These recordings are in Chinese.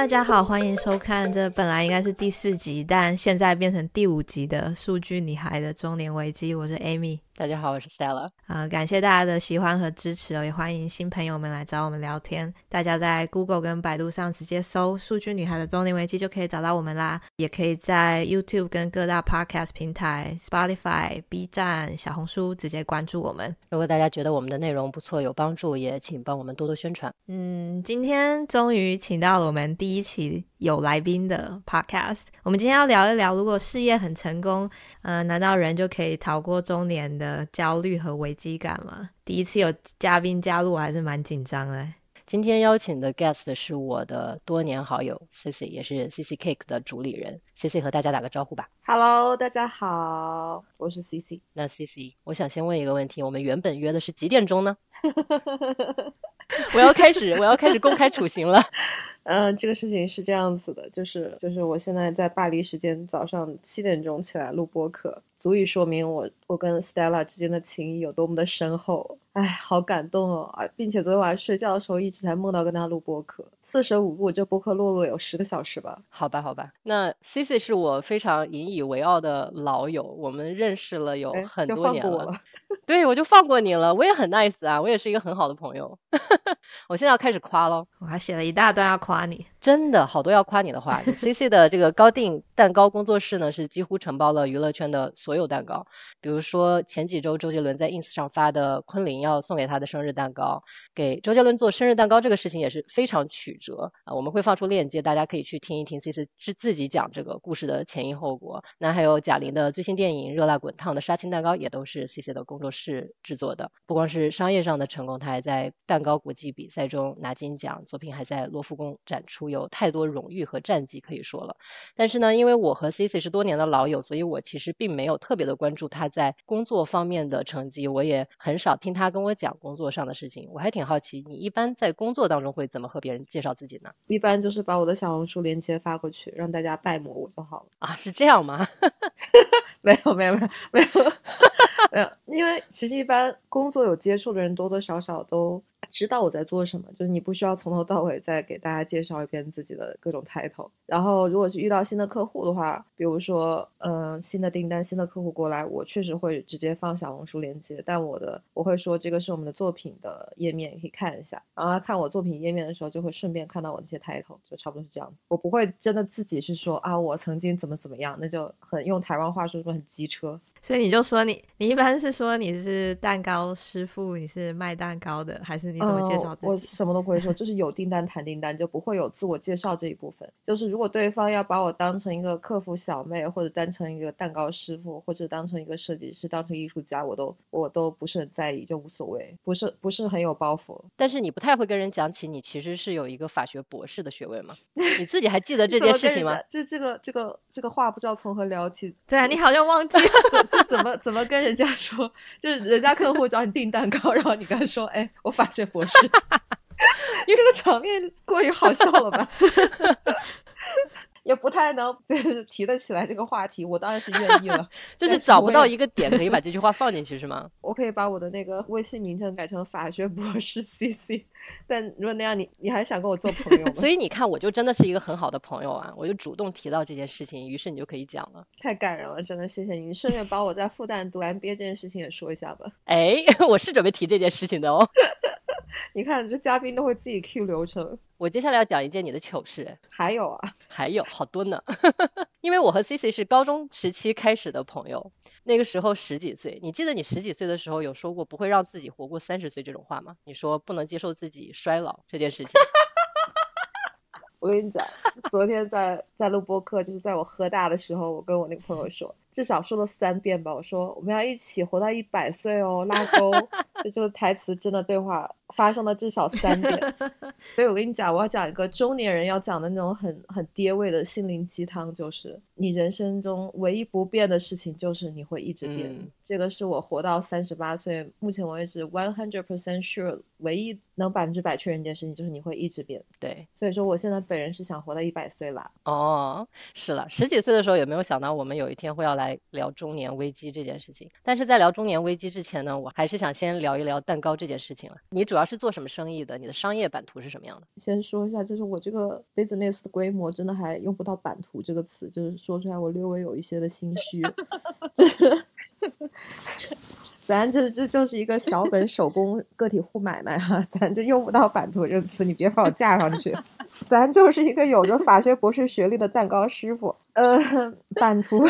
大家好，欢迎收看这本来应该是第四集，但现在变成第五集的《数据女孩的中年危机》。我是 Amy。大家好，我是 Stella。呃，感谢大家的喜欢和支持哦，也欢迎新朋友们来找我们聊天。大家在 Google 跟百度上直接搜“数据女孩的中年危机”就可以找到我们啦。也可以在 YouTube 跟各大 Podcast 平台、Spotify、B 站、小红书直接关注我们。如果大家觉得我们的内容不错、有帮助，也请帮我们多多宣传。嗯，今天终于请到了我们第一期有来宾的 Podcast。我们今天要聊一聊，如果事业很成功，呃，难道人就可以逃过中年的焦虑和危机感吗？第一次有嘉宾加入，我还是蛮紧张的。今天邀请的 guest 是我的多年好友 Cici，也是 Cici Cake 的主理人。Cici 和大家打个招呼吧。Hello，大家好，我是 Cici。那 Cici，我想先问一个问题：我们原本约的是几点钟呢？我要开始，我要开始公开处刑了。嗯、这个事情是这样子的，就是就是我现在在巴黎时间早上七点钟起来录播客，足以说明我我跟 Stella 之间的情谊有多么的深厚。哎，好感动哦！啊，并且昨天晚上睡觉的时候一直在梦到跟他录播客，四舍五入这播客录了有十个小时吧。好吧，好吧。那 Cici 是我非常引以为傲的老友，我们认识了有很多年了。了 对，我就放过你了，我也很 nice 啊，我也是一个很好的朋友。我现在要开始夸喽，我还写了一大段要夸你，真的好多要夸你的话。，CC 的这个高定蛋糕工作室呢，是几乎承包了娱乐圈的所有蛋糕，比如说前几周周杰伦在 ins 上发的昆凌要送给他的生日蛋糕，给周杰伦做生日蛋糕这个事情也是非常曲折啊。我们会放出链接，大家可以去听一听 C C 是自己讲这个故事的前因后果。那还有贾玲的最新电影《热辣滚烫》的杀青蛋糕，也都是 CC 的工作室制作的。不光是商业上的成功，他还在蛋糕国际比赛中拿金奖，作品还在罗浮宫展出，有太多荣誉和战绩可以说了。但是呢，因为我和 Cici 是多年的老友，所以我其实并没有特别的关注他在工作方面的成绩，我也很少听他跟我讲工作上的事情。我还挺好奇，你一般在工作当中会怎么和别人介绍自己呢？一般就是把我的小红书链接发过去，让大家拜膜我就好了。啊，是这样吗？没有，没有，没有，没有，没有，因为其实一般工作有接触的人多多少少都。知道我在做什么，就是你不需要从头到尾再给大家介绍一遍自己的各种 title。然后，如果是遇到新的客户的话，比如说，嗯、新的订单、新的客户过来，我确实会直接放小红书链接。但我的我会说，这个是我们的作品的页面，可以看一下。然后他看我作品页面的时候，就会顺便看到我这些 title，就差不多是这样子。我不会真的自己是说啊，我曾经怎么怎么样，那就很用台湾话说说很机车。所以你就说你，你一般是说你是蛋糕师傅，你是卖蛋糕的，还是你怎么介绍自己？呃，我什么都不会说，就是有订单谈订单，就不会有自我介绍这一部分。就是如果对方要把我当成一个客服小妹，或者当成一个蛋糕师傅，或者当成一个设计师，当成艺术家，我都我都不是很在意，就无所谓，不是不是很有包袱。但是你不太会跟人讲起你其实是有一个法学博士的学位吗？你自己还记得这件 事情吗？这这个这个这个话不知道从何聊起。对啊，你好像忘记了，就怎么怎么？跟人家说，就是人家客户找你订蛋糕，然后你跟他说：“哎，我法学博士。”你这个场面过于好笑了吧？也不太能就是提得起来这个话题，我当然是愿意了。就是找不到一个点可以把这句话放进去是吗？我可以把我的那个微信名称改成法学博士 CC，但如果那样你你还想跟我做朋友吗？所以你看，我就真的是一个很好的朋友啊！我就主动提到这件事情，于是你就可以讲了。太感人了，真的谢谢你。你顺便把我在复旦读 MBA 这件事情也说一下吧。哎，我是准备提这件事情的哦。你看，这嘉宾都会自己 Q 流程。我接下来要讲一件你的糗事。还有啊，还有好多呢。因为我和 Cici 是高中时期开始的朋友，那个时候十几岁。你记得你十几岁的时候有说过不会让自己活过三十岁这种话吗？你说不能接受自己衰老这件事情。我跟你讲，昨天在在录播客，就是在我喝大的时候，我跟我那个朋友说，至少说了三遍吧。我说我们要一起活到一百岁哦，拉钩。就这个台词真的对话发生了至少三遍。所以我跟你讲，我要讲一个中年人要讲的那种很很爹味的心灵鸡汤，就是你人生中唯一不变的事情就是你会一直变。嗯、这个是我活到三十八岁，目前为止 one hundred percent sure 唯一能百分之百确认一件事情就是你会一直变。对，所以说我现在。本人是想活到一百岁啦。哦，是了，十几岁的时候有没有想到我们有一天会要来聊中年危机这件事情？但是在聊中年危机之前呢，我还是想先聊一聊蛋糕这件事情了。你主要要是做什么生意的？你的商业版图是什么样的？先说一下，就是我这个 business 的规模真的还用不到版图这个词，就是说出来我略微有一些的心虚，就是。咱这这就是一个小本手工个体户买卖哈，咱就用不到版图这个词，你别把我架上去。咱就是一个有着法学博士学历的蛋糕师傅。呃，版图，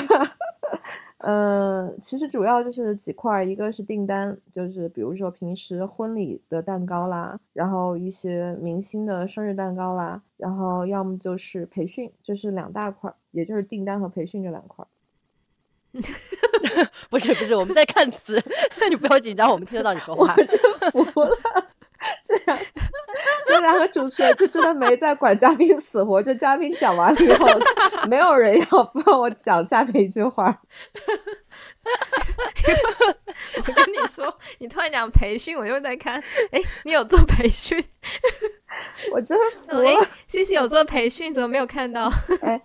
呃，其实主要就是几块，一个是订单，就是比如说平时婚礼的蛋糕啦，然后一些明星的生日蛋糕啦，然后要么就是培训，这是两大块，也就是订单和培训这两块。不是不是，我们在看词，你不要紧张，我们听得到你说话。我真服了，这样 这两个主持人就真的没在管嘉宾死活，就嘉宾讲完了以后，没有人要帮我讲下面一句话。我跟你说，你突然讲培训，我又在看，哎，你有做培训？我真服了。谢谢有做培训，怎么没有看到？哎。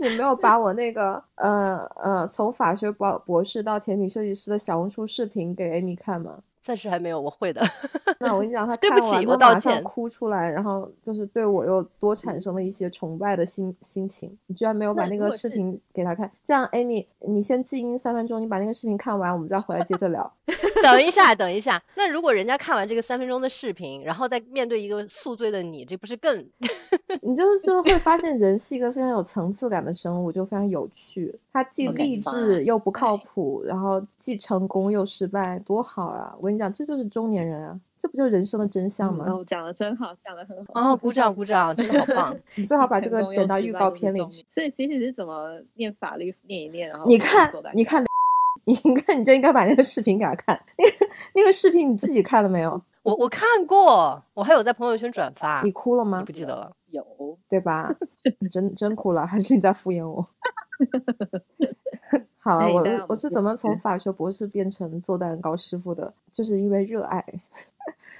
你没有把我那个，呃呃，从法学博博士到甜品设计师的小红书视频给 Amy 看吗？暂时还没有，我会的。那我跟你讲，他 对不起，我道歉，哭出来，然后就是对我又多产生了一些崇拜的心心情。你居然没有把那个视频给他看，这样，Amy，你先静音三分钟，你把那个视频看完，我们再回来接着聊。等一下，等一下，那如果人家看完这个三分钟的视频，然后再面对一个宿醉的你，这不是更？你就是就会发现人是一个非常有层次感的生物，就非常有趣。他既励志又不靠谱，然后既成功又失败，多好啊！我跟你讲，这就是中年人啊，这不就是人生的真相吗？哦，讲的真好，讲的很好。哦，鼓掌鼓掌，真的好棒！你最好把这个剪到预告片里去。所以 Cici 是怎么念法律念一念，然后你看，你看，你看，你就应该把那个视频给他看。那个那个视频你自己看了没有？我我看过，我还有在朋友圈转发。你哭了吗？不记得了？有，对吧？你真真哭了，还是你在敷衍我？好，我我是怎么从法学博士变成做蛋糕师傅的？就是因为热爱。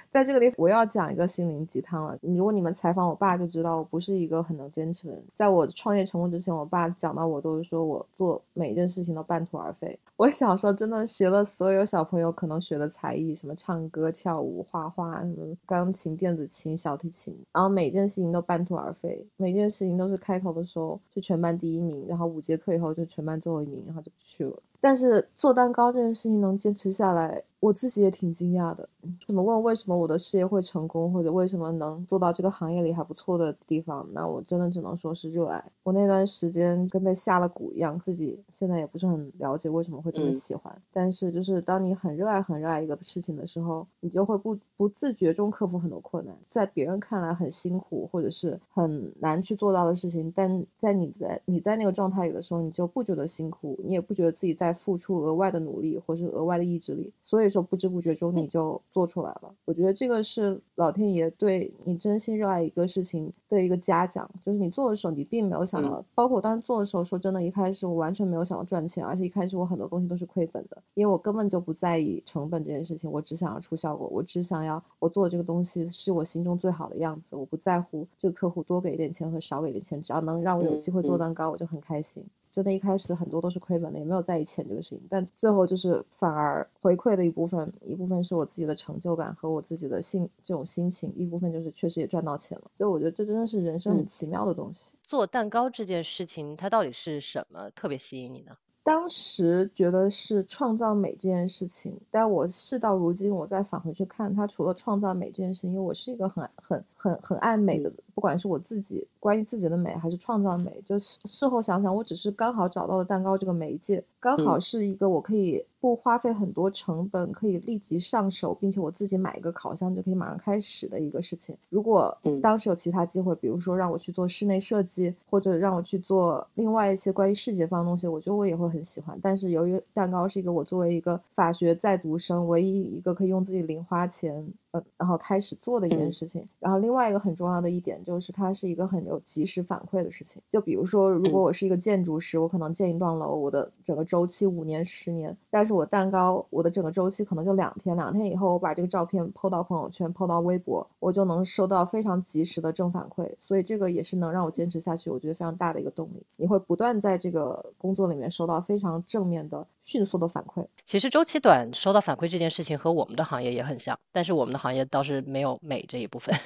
在这个里，我要讲一个心灵鸡汤了。如果你们采访我爸，就知道我不是一个很能坚持的人。在我创业成功之前，我爸讲到我都是说我做每一件事情都半途而废。我小时候真的学了所有小朋友可能学的才艺，什么唱歌、跳舞、画画，什么钢琴、电子琴、小提琴，然后每件事情都半途而废。每件事情都是开头的时候就全班第一名，然后五节课以后就全班最后一名，然后就不去了。但是做蛋糕这件事情能坚持下来，我自己也挺惊讶的。怎么问为什么我的事业会成功，或者为什么能做到这个行业里还不错的地方？那我真的只能说是热爱。我那段时间跟被下了蛊一样，自己现在也不是很了解为什么会这么喜欢。嗯、但是就是当你很热爱、很热爱一个事情的时候，你就会不不自觉中克服很多困难。在别人看来很辛苦或者是很难去做到的事情，但在你在你在那个状态里的时候，你就不觉得辛苦，你也不觉得自己在。付出额外的努力，或是额外的意志力，所以说不知不觉中你就做出来了。我觉得这个是老天爷对你真心热爱一个事情的一个嘉奖，就是你做的时候你并没有想到，嗯、包括我当时做的时候，说真的，一开始我完全没有想到赚钱，而且一开始我很多东西都是亏本的，因为我根本就不在意成本这件事情，我只想要出效果，我只想要我做的这个东西是我心中最好的样子，我不在乎这个客户多给一点钱和少给一点钱，只要能让我有机会做蛋糕，我就很开心。真的，一开始很多都是亏本的，也没有在意钱这个事情。但最后就是反而回馈的一部分，一部分是我自己的成就感和我自己的心这种心情，一部分就是确实也赚到钱了。所以我觉得这真的是人生很奇妙的东西。做蛋糕这件事情，它到底是什么特别吸引你呢？当时觉得是创造美这件事情，但我事到如今，我再返回去看，它除了创造美这件事情，因为我是一个很很很很爱美的，不管是我自己。关于自己的美还是创造美，就是事后想想，我只是刚好找到了蛋糕这个媒介，刚好是一个我可以不花费很多成本，可以立即上手，并且我自己买一个烤箱就可以马上开始的一个事情。如果当时有其他机会，比如说让我去做室内设计，或者让我去做另外一些关于视觉方面的东西，我觉得我也会很喜欢。但是由于蛋糕是一个我作为一个法学在读生唯一一个可以用自己零花钱。呃，然后开始做的一件事情，嗯、然后另外一个很重要的一点就是，它是一个很有及时反馈的事情。就比如说，如果我是一个建筑师，嗯、我可能建一栋楼，我的整个周期五年、十年，但是我蛋糕，我的整个周期可能就两天，两天以后我把这个照片 po 到朋友圈、po 到微博，我就能收到非常及时的正反馈。所以这个也是能让我坚持下去，我觉得非常大的一个动力。你会不断在这个工作里面收到非常正面的、迅速的反馈。其实周期短，收到反馈这件事情和我们的行业也很像，但是我们的行业倒是没有美这一部分。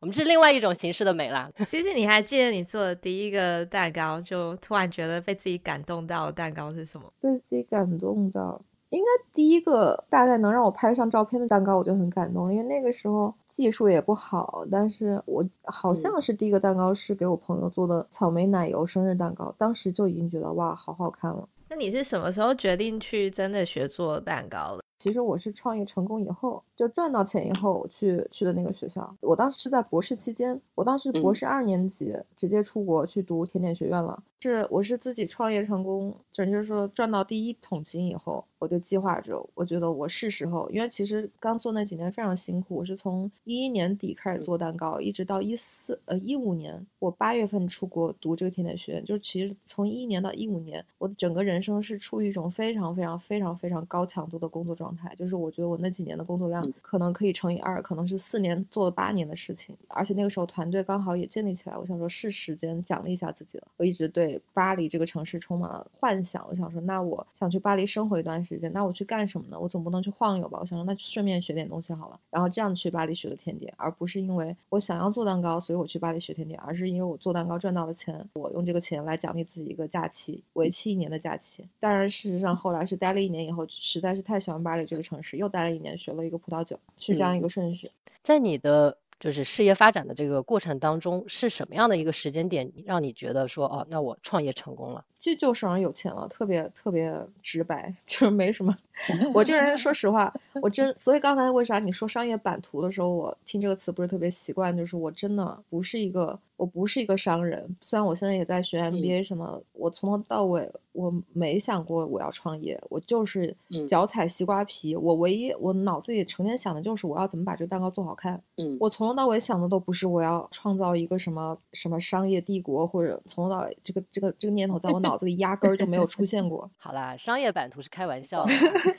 我们是另外一种形式的美啦。其实你还记得你做的第一个蛋糕，就突然觉得被自己感动到的蛋糕是什么？被自己感动到，应该第一个大概能让我拍上照片的蛋糕，我就很感动，因为那个时候技术也不好，但是我好像是第一个蛋糕是给我朋友做的草莓奶油生日蛋糕，当时就已经觉得哇，好好看了。那你是什么时候决定去真的学做蛋糕的？其实我是创业成功以后，就赚到钱以后去去的那个学校。我当时是在博士期间，我当时博士二年级，嗯、直接出国去读甜点学院了。是我是自己创业成功，准确说赚到第一桶金以后，我就计划着，我觉得我是时候，因为其实刚做那几年非常辛苦。我是从一一年底开始做蛋糕，一直到一四呃一五年，我八月份出国读这个甜点学院。就其实从一一年到一五年，我的整个人生是处于一种非常非常非常非常高强度的工作状态。就是我觉得我那几年的工作量可能可以乘以二，可能是四年做了八年的事情。而且那个时候团队刚好也建立起来，我想说是时间奖励一下自己了。我一直对。巴黎这个城市充满了幻想，我想说，那我想去巴黎生活一段时间，那我去干什么呢？我总不能去晃悠吧？我想说，那顺便学点东西好了。然后这样去巴黎学的甜点，而不是因为我想要做蛋糕，所以我去巴黎学甜点，而是因为我做蛋糕赚到了钱，我用这个钱来奖励自己一个假期，为期一年的假期。当然，事实上后来是待了一年以后，实在是太喜欢巴黎这个城市，又待了一年，学了一个葡萄酒，是这样一个顺序。嗯，在你的。就是事业发展的这个过程当中，是什么样的一个时间点让你觉得说，哦，那我创业成功了？就就手上有钱了，特别特别直白，就是没什么。我这个人说实话，我真所以刚才为啥你说商业版图的时候，我听这个词不是特别习惯，就是我真的不是一个。我不是一个商人，虽然我现在也在学 MBA 什么，嗯、我从头到尾我没想过我要创业，我就是脚踩西瓜皮。嗯、我唯一我脑子里成天想的就是我要怎么把这个蛋糕做好看。嗯，我从头到尾想的都不是我要创造一个什么什么商业帝国，或者从头到尾这个这个这个念头在我脑子里压根儿就没有出现过。好啦，商业版图是开玩笑的。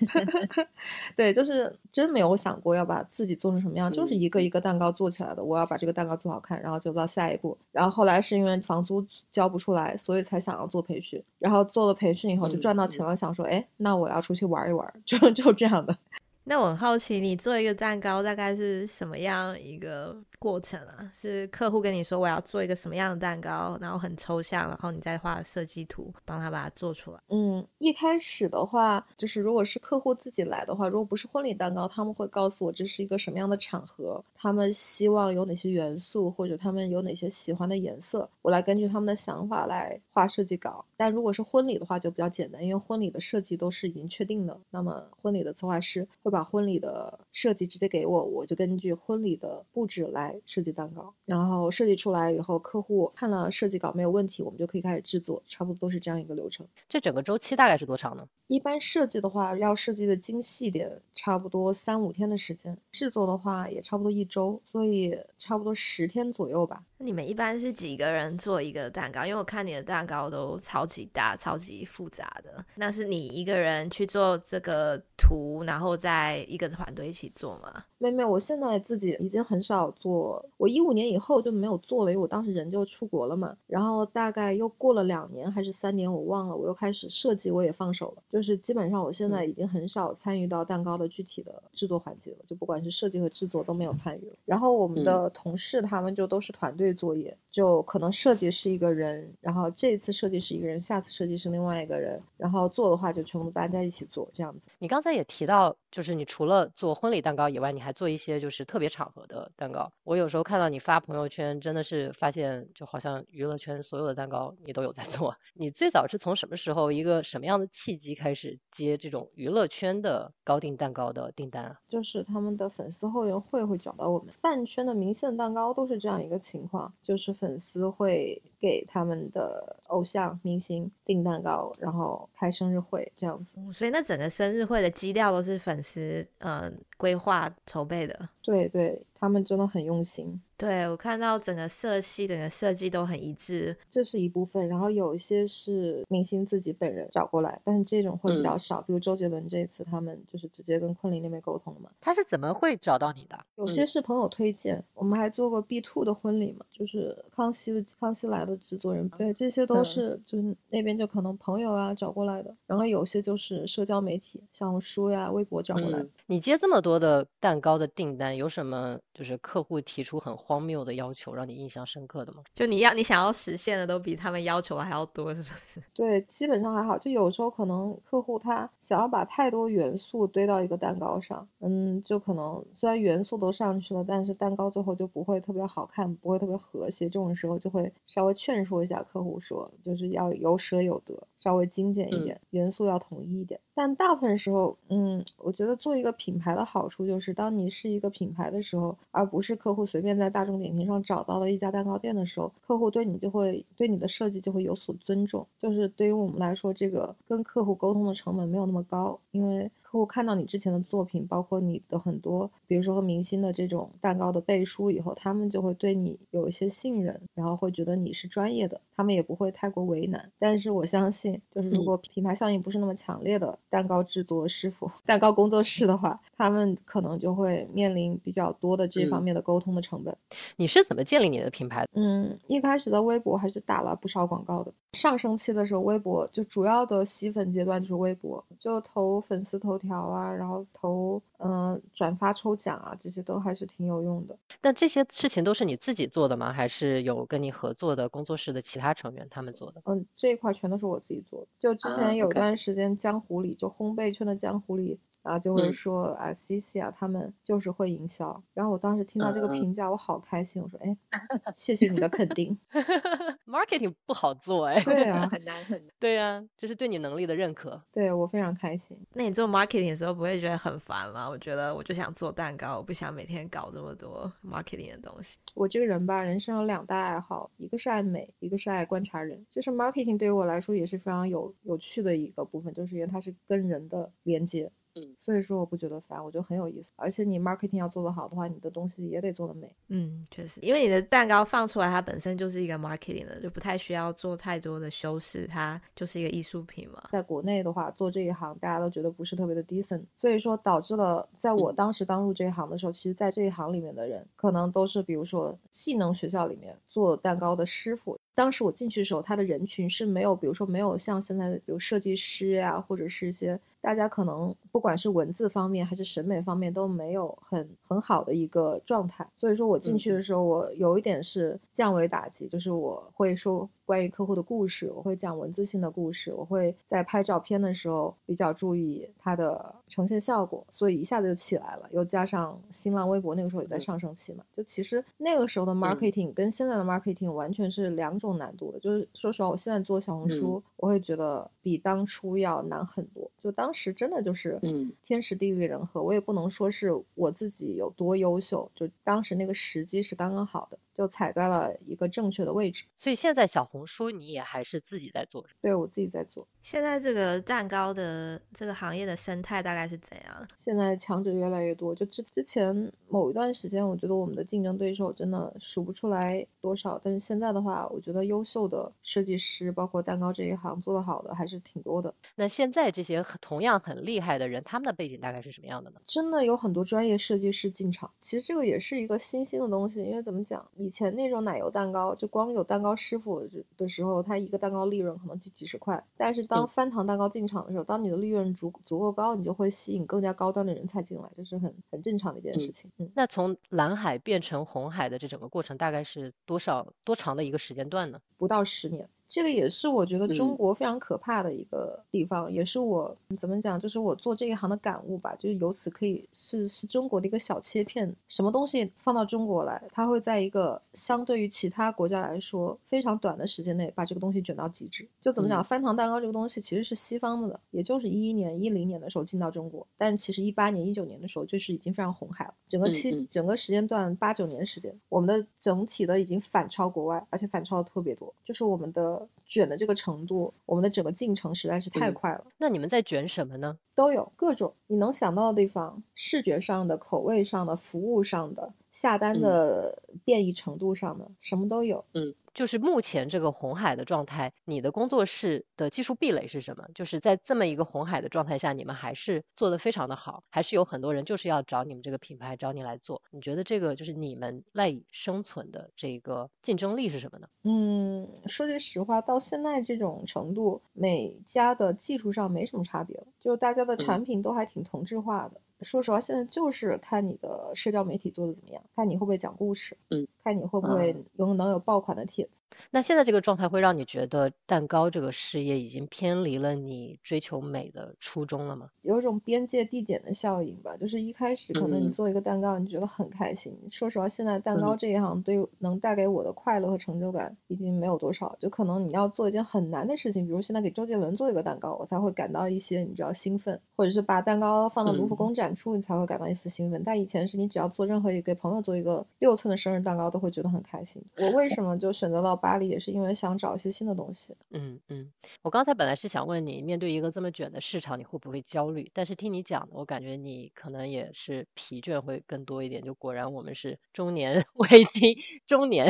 对，就是真没有想过要把自己做成什么样，嗯、就是一个一个蛋糕做起来的。我要把这个蛋糕做好看，然后就到下一步。然后后来是因为房租交不出来，所以才想要做培训。然后做了培训以后就赚到钱了，嗯、想说，哎，那我要出去玩一玩，就就这样的。那我很好奇，你做一个蛋糕大概是什么样一个过程啊？是客户跟你说我要做一个什么样的蛋糕，然后很抽象，然后你再画设计图帮他把它做出来？嗯，一开始的话，就是如果是客户自己来的话，如果不是婚礼蛋糕，他们会告诉我这是一个什么样的场合，他们希望有哪些元素，或者他们有哪些喜欢的颜色，我来根据他们的想法来画设计稿。但如果是婚礼的话，就比较简单，因为婚礼的设计都是已经确定的，那么婚礼的策划师会。把婚礼的设计直接给我，我就根据婚礼的布置来设计蛋糕。然后设计出来以后，客户看了设计稿没有问题，我们就可以开始制作，差不多都是这样一个流程。这整个周期大概是多长呢？一般设计的话，要设计的精细点，差不多三五天的时间；制作的话，也差不多一周，所以差不多十天左右吧。那你们一般是几个人做一个蛋糕？因为我看你的蛋糕都超级大、超级复杂的。那是你一个人去做这个图，然后在。一个团队一起做吗？没没有，我现在自己已经很少做。我一五年以后就没有做了，因为我当时人就出国了嘛。然后大概又过了两年还是三年，我忘了，我又开始设计，我也放手了。就是基本上我现在已经很少参与到蛋糕的具体的制作环节了，就不管是设计和制作都没有参与了。然后我们的同事他们就都是团队作业，就可能设计是一个人，然后这次设计是一个人，下次设计是另外一个人，然后做的话就全部都大家一起做这样子。你刚才也提到，就是。你除了做婚礼蛋糕以外，你还做一些就是特别场合的蛋糕。我我有时候看到你发朋友圈，真的是发现就好像娱乐圈所有的蛋糕你都有在做。你最早是从什么时候一个什么样的契机开始接这种娱乐圈的高定蛋糕的订单啊？就是他们的粉丝后援会会找到我们，饭圈的明星蛋糕都是这样一个情况，就是粉丝会给他们的偶像明星订蛋糕，然后开生日会这样子。所以那整个生日会的基调都是粉丝。嗯，规划筹备的，对对，他们真的很用心。对，我看到整个色系、整个设计都很一致，这是一部分。然后有一些是明星自己本人找过来，但是这种会比较少。嗯、比如周杰伦这次，他们就是直接跟昆凌那边沟通了嘛。他是怎么会找到你的？有些是朋友推荐。嗯、我们还做过 B Two 的婚礼嘛，就是康熙的康熙来的的制作人，对，这些都是就是那边就可能朋友啊找过来的，然后有些就是社交媒体，小红书呀、微博找过来的。你接这么多的蛋糕的订单，有什么就是客户提出很荒谬的要求，让你印象深刻的吗？就你要你想要实现的都比他们要求的还要多，是不是？对，基本上还好。就有时候可能客户他想要把太多元素堆到一个蛋糕上，嗯，就可能虽然元素都上去了，但是蛋糕最后就不会特别好看，不会特别和谐。这种时候就会稍微劝说一下客户说，就是要有舍有得，稍微精简一点，嗯、元素要统一一点。但大部分时候，嗯，我觉得做一个品牌的好处就是，当你是一个品牌的时候，而不是客户随便在大众点评上找到了一家蛋糕店的时候，客户对你就会对你的设计就会有所尊重。就是对于我们来说，这个跟客户沟通的成本没有那么高，因为。客户看到你之前的作品，包括你的很多，比如说和明星的这种蛋糕的背书以后，他们就会对你有一些信任，然后会觉得你是专业的，他们也不会太过为难。但是我相信，就是如果品牌效应不是那么强烈的蛋糕制作师傅、蛋糕工作室的话，他们可能就会面临比较多的这方面的沟通的成本。你是怎么建立你的品牌的？嗯，一开始的微博还是打了不少广告的。上升期的时候，微博就主要的吸粉阶段就是微博，就投粉丝头条啊，然后投嗯、呃、转发抽奖啊，这些都还是挺有用的。但这些事情都是你自己做的吗？还是有跟你合作的工作室的其他成员他们做的？嗯，这一块全都是我自己做的。就之前有段时间江湖里，就烘焙圈的江湖里。然后就会说、嗯、啊，CC 啊，他们就是会营销。然后我当时听到这个评价，嗯、我好开心。我说，哎，谢谢你的肯定。Marketing 不好做哎，对啊，很难很难。对呀、啊，就是对你能力的认可。对我非常开心。那你做 Marketing 的时候不会觉得很烦吗？我觉得我就想做蛋糕，我不想每天搞这么多 Marketing 的东西。我这个人吧，人生有两大爱好，一个是爱美，一个是爱观察人。就是 Marketing 对于我来说也是非常有有趣的一个部分，就是因为它是跟人的连接。嗯，所以说我不觉得烦，我觉得很有意思。而且你 marketing 要做得好的话，你的东西也得做得美。嗯，确实，因为你的蛋糕放出来，它本身就是一个 marketing 的，就不太需要做太多的修饰，它就是一个艺术品嘛。在国内的话，做这一行大家都觉得不是特别的 decent，所以说导致了在我当时刚入这一行的时候，嗯、其实在这一行里面的人，可能都是比如说技能学校里面做蛋糕的师傅。当时我进去的时候，他的人群是没有，比如说没有像现在的，比如设计师呀、啊，或者是一些。大家可能不管是文字方面还是审美方面都没有很很好的一个状态，所以说我进去的时候，我有一点是降维打击，就是我会说。关于客户的故事，我会讲文字性的故事。我会在拍照片的时候比较注意它的呈现效果，所以一下子就起来了。又加上新浪微博那个时候也在上升期嘛，就其实那个时候的 marketing 跟现在的 marketing 完全是两种难度的。就是说实话，我现在做小红书，我会觉得比当初要难很多。就当时真的就是天时地利人和，我也不能说是我自己有多优秀，就当时那个时机是刚刚好的。就踩在了一个正确的位置，所以现在小红书你也还是自己在做？对，我自己在做。现在这个蛋糕的这个行业的生态大概是怎样？现在强者越来越多，就之之前某一段时间，我觉得我们的竞争对手真的数不出来多少，但是现在的话，我觉得优秀的设计师，包括蛋糕这一行做得好的还是挺多的。那现在这些同样很厉害的人，他们的背景大概是什么样的呢？真的有很多专业设计师进场，其实这个也是一个新兴的东西，因为怎么讲？以前那种奶油蛋糕，就光有蛋糕师傅的时候，他一个蛋糕利润可能就几十块。但是当翻糖蛋糕进场的时候，当你的利润足足够高，你就会吸引更加高端的人才进来，这是很很正常的一件事情。嗯，那从蓝海变成红海的这整个过程，大概是多少多长的一个时间段呢？不到十年。这个也是我觉得中国非常可怕的一个地方，嗯、也是我怎么讲，就是我做这一行的感悟吧。就是由此可以是是中国的一个小切片，什么东西放到中国来，它会在一个相对于其他国家来说非常短的时间内把这个东西卷到极致。就怎么讲，嗯、翻糖蛋糕这个东西其实是西方的，也就是一一年、一零年的时候进到中国，但是其实一八年、一九年的时候就是已经非常红海了。整个期、嗯嗯、整个时间段八九年时间，我们的整体的已经反超国外，而且反超的特别多，就是我们的。卷的这个程度，我们的整个进程实在是太快了。嗯，那你们在卷什么呢？都有各种你能想到的地方，视觉上的、口味上的、服务上的。下单的便利程度上呢，什么都有。嗯。就是目前这个红海的状态，你的工作室的技术壁垒是什么？就是在这么一个红海的状态下，你们还是做得非常的好，还是有很多人就是要找你们这个品牌找你来做？你觉得这个就是你们赖以生存的这个竞争力是什么呢？嗯，说句实话，到现在这种程度，每家的技术上没什么差别了，就大家的产品都还挺同质化的。嗯说实话，现在就是看你的社交媒体做的怎么样，看你会不会讲故事，嗯，看你会不会有能有爆款的帖子。那现在这个状态会让你觉得蛋糕这个事业已经偏离了你追求美的初衷了吗？有一种边界递减的效应吧，就是一开始可能你做一个蛋糕，你觉得很开心。嗯、说实话，现在蛋糕这一行对能带给我的快乐和成就感已经没有多少。就可能你要做一件很难的事情，比如现在给周杰伦做一个蛋糕，我才会感到一些你知道兴奋，或者是把蛋糕放到卢浮宫展出，你才会感到一丝兴奋。但以前是你只要做任何一个给朋友做一个六寸的生日蛋糕，都会觉得很开心。我为什么就选择到巴黎，也是因为想找一些新的东西。嗯嗯，我刚才本来是想问你，面对一个这么卷的市场，你会不会焦虑？但是听你讲的，我感觉你可能也是疲倦会更多一点。就果然我们是中年 危机中年。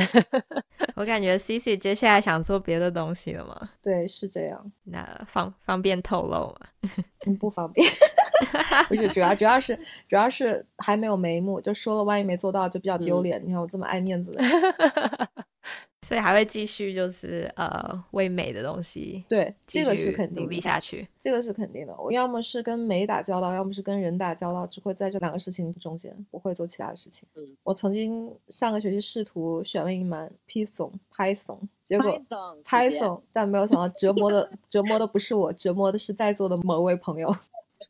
我感觉 Cici 接下来想做别的东西了吗？对，是这样。那方方便透露吗？嗯，不方便。不是，主要主要是主要是还没有眉目，就说了万一没做到就比较丢脸。嗯、你看我这么爱面子的。所以还会继续，就是呃，为美的东西，对，这个是肯定努力下去，这个是肯定的。我要么是跟美打交道，要么是跟人打交道，只会在这两个事情中间，不会做其他的事情。嗯，我曾经上个学期试图选了一门 Python Python，结果 Python，但没有想到折磨的折磨的不是我，折磨的是在座的某位朋友。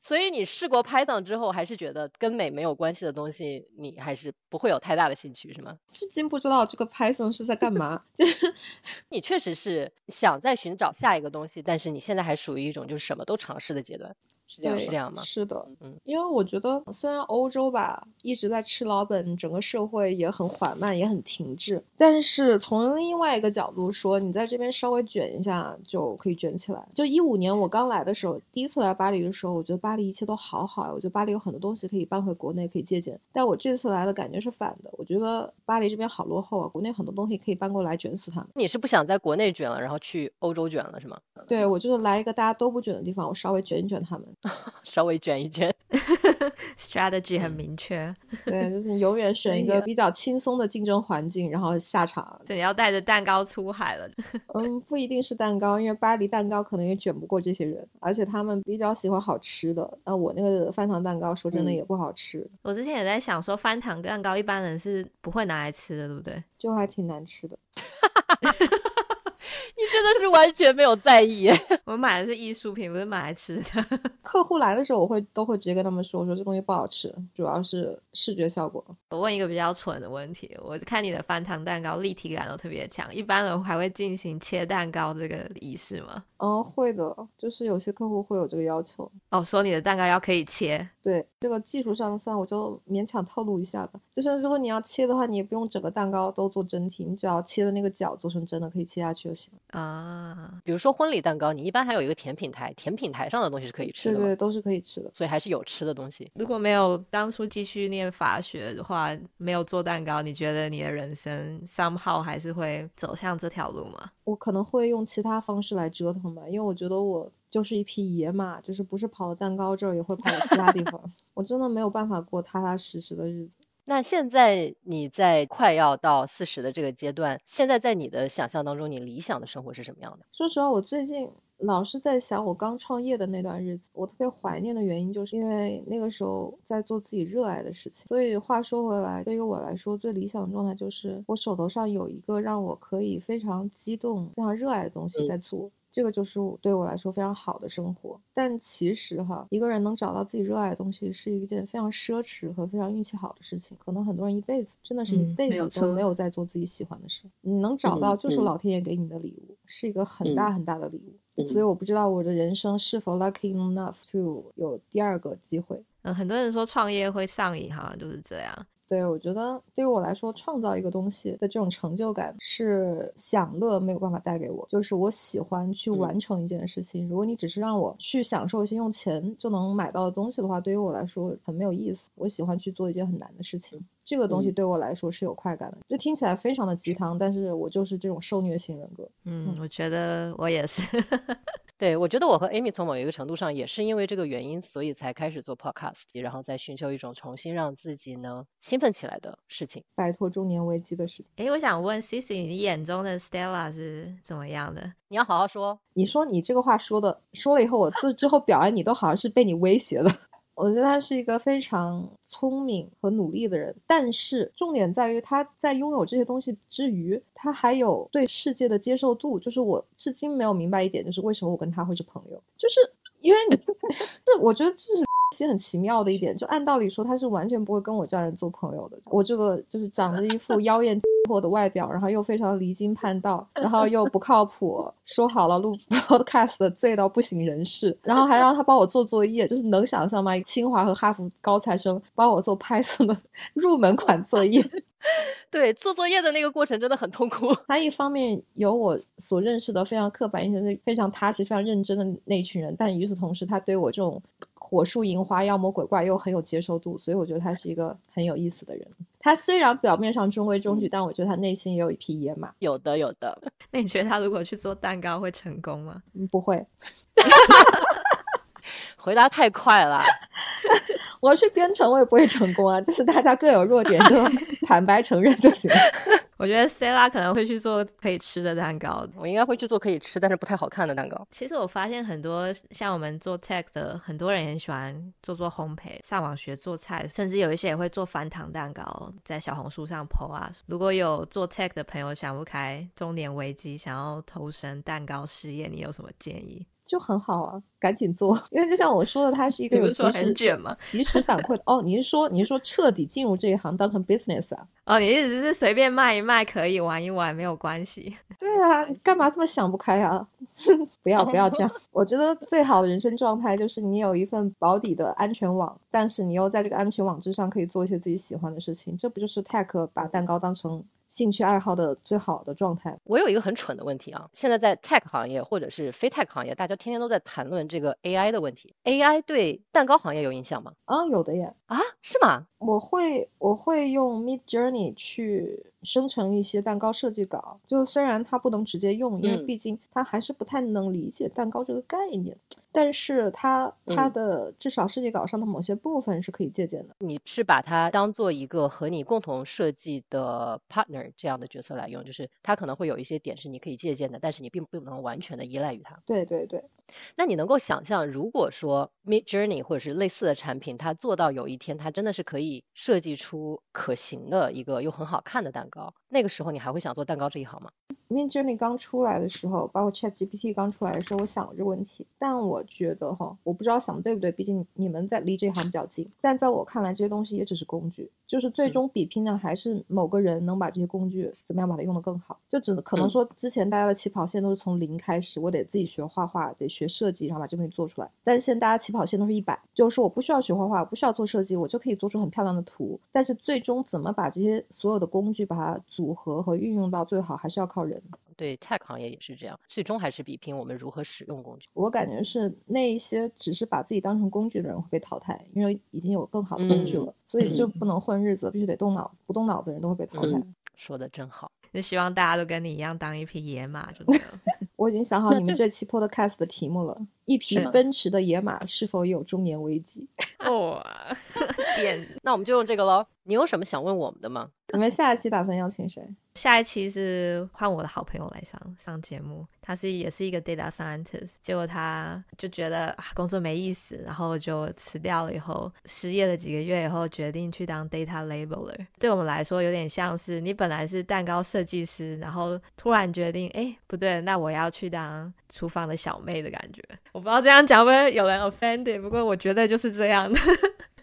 所以你试过 Python 之后，还是觉得跟美没有关系的东西，你还是不会有太大的兴趣，是吗？至今不知道这个 Python 是在干嘛。就是 你确实是想在寻找下一个东西，但是你现在还属于一种就是什么都尝试的阶段。是这样，是这样吗？是的，嗯，因为我觉得虽然欧洲吧一直在吃老本，整个社会也很缓慢，也很停滞，但是从另外一个角度说，你在这边稍微卷一下就可以卷起来。就一五年我刚来的时候，第一次来巴黎的时候，我觉得巴黎一切都好好呀，我觉得巴黎有很多东西可以搬回国内可以借鉴。但我这次来的感觉是反的，我觉得巴黎这边好落后啊，国内很多东西可以搬过来卷死他们。你是不想在国内卷了，然后去欧洲卷了是吗？对，我就是来一个大家都不卷的地方，我稍微卷一卷他们。稍微卷一卷，strategy 很明确。对，就是你永远选一个比较轻松的竞争环境，然后下场。对你要带着蛋糕出海了。嗯，不一定是蛋糕，因为巴黎蛋糕可能也卷不过这些人，而且他们比较喜欢好吃的。那我那个翻糖蛋糕，说真的也不好吃。嗯。我之前也在想说，翻糖蛋糕一般人是不会拿来吃的，对不对？就还挺难吃的。你真的是完全没有在意。我买的是艺术品，不是买来吃的。客户来的时候，我会都会直接跟他们说，我说这东西不好吃，主要是视觉效果。我问一个比较蠢的问题，我看你的翻糖蛋糕立体感都特别强，一般人还会进行切蛋糕这个仪式吗？嗯，会的，就是有些客户会有这个要求。哦，说你的蛋糕要可以切。对，这个技术上算，我就勉强透露一下吧。就是如果你要切的话，你也不用整个蛋糕都做真体，你只要切的那个角做成真的，可以切下去就行。啊，比如说婚礼蛋糕，你一般还有一个甜品台，甜品台上的东西是可以吃的。对对，都是可以吃的，所以还是有吃的东西。如果没有当初继续念法学的话，没有做蛋糕，你觉得你的人生 somehow 还是会走向这条路吗？我可能会用其他方式来折腾吧，因为我觉得我就是一匹野马，就是不是跑到蛋糕这儿，也会跑到其他地方。我真的没有办法过踏踏实实的日子。那现在你在快要到四十的这个阶段，现在在你的想象当中，你理想的生活是什么样的？说实话，我最近老是在想我刚创业的那段日子，我特别怀念的原因，就是因为那个时候在做自己热爱的事情。所以话说回来，对于我来说，最理想的状态就是我手头上有一个让我可以非常激动、非常热爱的东西在做。嗯这个就是对我来说非常好的生活，但其实哈，一个人能找到自己热爱的东西是一件非常奢侈和非常运气好的事情。可能很多人一辈子真的是一辈子都没有在做自己喜欢的事，你能找到就是老天爷给你的礼物，是一个很大很大的礼物。所以我不知道我的人生是否 lucky enough to 有第二个机会。嗯，很多人说创业会上瘾，好像就是这样。对，我觉得对于我来说，创造一个东西的这种成就感是享乐没有办法带给我。就是我喜欢去完成一件事情。嗯、如果你只是让我去享受一些用钱就能买到的东西的话，对于我来说很没有意思。我喜欢去做一件很难的事情，这个东西对我来说是有快感的。这、嗯、听起来非常的鸡汤，但是我就是这种受虐型人格。嗯，我觉得我也是。对，我觉得我和 Amy 从某一个程度上也是因为这个原因，所以才开始做 podcast，然后再寻求一种重新让自己能兴奋起来的事情，摆脱中年危机的事情。哎，我想问 Cici，你眼中的 Stella 是怎么样的？你要好好说。你说你这个话说的，说了以后，我自之后表扬你都好像是被你威胁了。我觉得他是一个非常聪明和努力的人，但是重点在于他在拥有这些东西之余，他还有对世界的接受度。就是我至今没有明白一点，就是为什么我跟他会是朋友，就是因为你 这，我觉得这是。其实很奇妙的一点，就按道理说他是完全不会跟我这样人做朋友的。我这个就是长着一副妖艳货的外表，然后又非常离经叛道，然后又不靠谱，说好了录 podcast 的醉到不省人事，然后还让他帮我做作业，就是能想象吗？清华和哈佛高材生帮我做 Python 的 入门款作业。对，做作业的那个过程真的很痛苦。他一方面有我所认识的非常刻板印象的、非常踏实、非常认真的那一群人，但与此同时，他对我这种。火树银花、妖魔鬼怪又很有接受度，所以我觉得他是一个很有意思的人。他虽然表面上中规中矩，嗯、但我觉得他内心也有一匹野马。有的，有的。那你觉得他如果去做蛋糕会成功吗？嗯、不会。回答太快了。我去编程，我也不会成功啊。就是大家各有弱点，就 坦白承认就行。我觉得 Stella 可能会去做可以吃的蛋糕，我应该会去做可以吃但是不太好看的蛋糕。其实我发现很多像我们做 tech 的，很多人也很喜欢做做烘焙，上网学做菜，甚至有一些也会做翻糖蛋糕，在小红书上 po 啊。如果有做 tech 的朋友想不开中年危机，想要投身蛋糕事业，你有什么建议？就很好啊，赶紧做，因为就像我说的，它是一个有及时卷嘛，及时反馈。哦，你是说你是说彻底进入这一行当成 business 啊？哦，你意思是随便卖一卖，可以玩一玩，没有关系？对啊，你干嘛这么想不开啊？不要不要这样，我觉得最好的人生状态就是你有一份保底的安全网，但是你又在这个安全网之上可以做一些自己喜欢的事情，这不就是 tech 把蛋糕当成兴趣爱好的最好的状态。我有一个很蠢的问题啊，现在在 tech 行业或者是非 tech 行业，大家天天都在谈论这个 AI 的问题。AI 对蛋糕行业有影响吗？啊，有的耶。啊，是吗？我会我会用 Midjourney 去生成一些蛋糕设计稿，就虽然它不能直接用，因为毕竟它还是不太能理解蛋糕这个概念。嗯但是它它的至少设计稿上的某些部分是可以借鉴的。你是把它当做一个和你共同设计的 partner 这样的角色来用，就是它可能会有一些点是你可以借鉴的，但是你并不能完全的依赖于它。对对对。那你能够想象，如果说 Midjourney 或者是类似的产品，它做到有一天它真的是可以设计出可行的一个又很好看的蛋糕，那个时候你还会想做蛋糕这一行吗？Midjourney 刚出来的时候，包括 ChatGPT 刚出来的时候，我想了这个问题，但我觉得哈，我不知道想对不对，毕竟你们在离这一行比较近。但在我看来，这些东西也只是工具，就是最终比拼的还是某个人能把这些工具怎么样把它用得更好。就只可能说之前大家的起跑线都是从零开始，我得自己学画画，得学设计，然后把这东西做出来。但是现在大家起跑线都是一百，就是说我不需要学画画，我不需要做设计，我就可以做出很漂亮的图。但是最终怎么把这些所有的工具把它组合和运用到最好，还是要靠人。对，tech 行业也是这样，最终还是比拼我们如何使用工具。我感觉是那一些只是把自己当成工具的人会被淘汰，因为已经有更好的工具了，嗯、所以就不能混日子，必须得动脑子。不动脑子的人都会被淘汰。嗯、说的真好，就希望大家都跟你一样当一匹野马就对了。我已经想好你们这期 podcast 的题目了：一匹奔驰的野马是否有中年危机？哦，点，那我们就用这个喽。你有什么想问我们的吗？你们下一期打算邀请谁？下一期是换我的好朋友来上上节目，他是也是一个 data scientist，结果他就觉得工作没意思，然后就辞掉了，以后失业了几个月以后，决定去当 data labeler。对我们来说，有点像是你本来是蛋糕设计师，然后突然决定，哎，不对，那我要去当厨房的小妹的感觉。我不知道这样讲会不会有人 offended，不过我觉得就是这样的。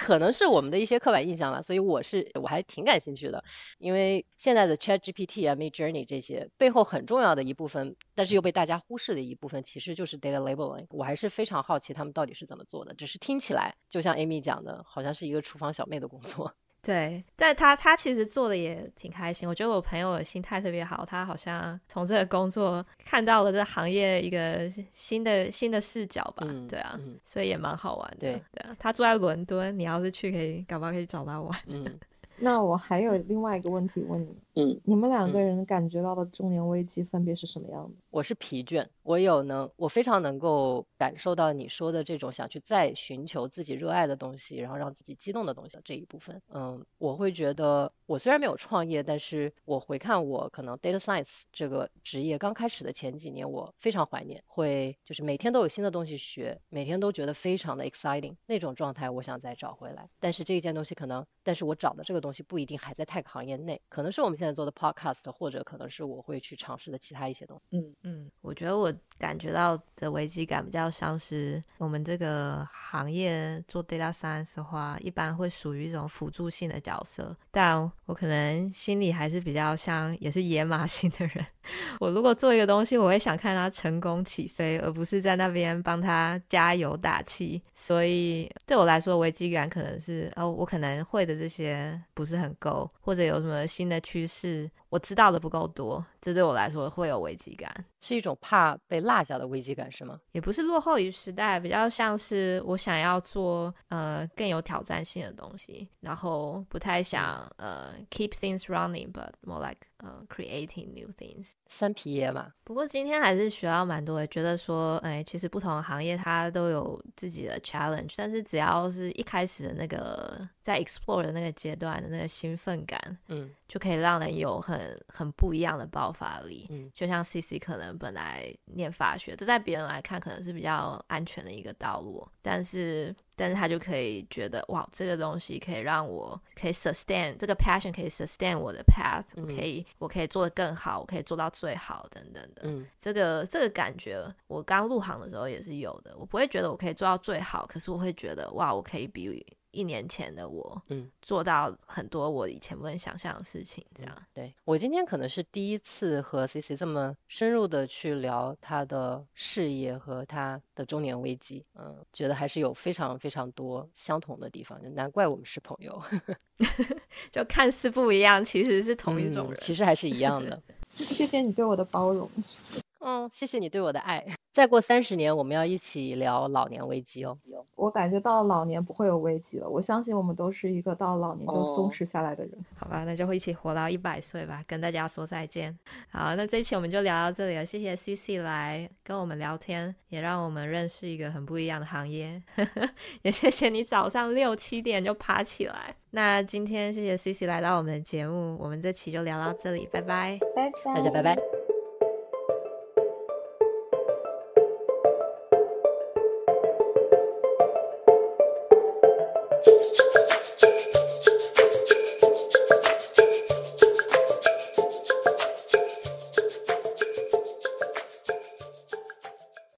可能是我们的一些刻板印象了，所以我是我还挺感兴趣的，因为现在的 ChatGPT 啊、Midjourney 这些背后很重要的一部分，但是又被大家忽视的一部分，其实就是 data labeling。我还是非常好奇他们到底是怎么做的，只是听起来就像 Amy 讲的，好像是一个厨房小妹的工作。对，但他他其实做的也挺开心。我觉得我朋友的心态特别好，他好像从这个工作看到了这行业一个新的新的视角吧。嗯、对啊，嗯、所以也蛮好玩的。对对啊，他住在伦敦，你要是去可以，搞不好可以找他玩。嗯，那我还有另外一个问题问你，嗯，你们两个人感觉到的中年危机分别是什么样的？我是疲倦，我有能，我非常能够感受到你说的这种想去再寻求自己热爱的东西，然后让自己激动的东西的这一部分。嗯，我会觉得，我虽然没有创业，但是我回看我可能 data science 这个职业刚开始的前几年，我非常怀念，会就是每天都有新的东西学，每天都觉得非常的 exciting 那种状态，我想再找回来。但是这一件东西可能，但是我找的这个东西不一定还在 tech 行业内，可能是我们现在做的 podcast，或者可能是我会去尝试的其他一些东西。嗯。嗯，我觉得我感觉到的危机感比较像是我们这个行业做 data science 的话，一般会属于一种辅助性的角色，但我可能心里还是比较像也是野马型的人。我如果做一个东西，我会想看它成功起飞，而不是在那边帮他加油打气。所以对我来说，危机感可能是哦，我可能会的这些不是很够，或者有什么新的趋势。是我知道的不够多，这对我来说会有危机感，是一种怕被落下的危机感，是吗？也不是落后于时代，比较像是我想要做呃更有挑战性的东西，然后不太想呃 keep things running，but more like 呃 creating new things。三皮野嘛。不过今天还是学到蛮多的，觉得说，哎，其实不同的行业它都有自己的 challenge，但是只要是一开始的那个在 explore 的那个阶段的那个兴奋感，嗯。就可以让人有很很不一样的爆发力。嗯，就像 CC 可能本来念法学，这在别人来看可能是比较安全的一个道路，但是但是他就可以觉得哇，这个东西可以让我可以 sustain 这个 passion 可以 sustain 我的 path，我可以我可以做得更好，我可以做到最好等等的。嗯，这个这个感觉我刚入行的时候也是有的，我不会觉得我可以做到最好，可是我会觉得哇，我可以比。一年前的我，嗯，做到很多我以前不能想象的事情，这样。嗯、对，我今天可能是第一次和 CC 这么深入的去聊他的事业和他的中年危机，嗯，觉得还是有非常非常多相同的地方，就难怪我们是朋友。就看似不一样，其实是同一种人，嗯、其实还是一样的。谢谢你对我的包容。嗯，谢谢你对我的爱。再过三十年，我们要一起聊老年危机哦。我感觉到老年不会有危机了。我相信我们都是一个到老年就松弛下来的人。哦、好吧，那就会一起活到一百岁吧，跟大家说再见。好，那这一期我们就聊到这里了。谢谢 CC 来跟我们聊天，也让我们认识一个很不一样的行业。也谢谢你早上六七点就爬起来。那今天谢谢 CC 来到我们的节目，我们这期就聊到这里，拜拜，拜拜，大家拜拜。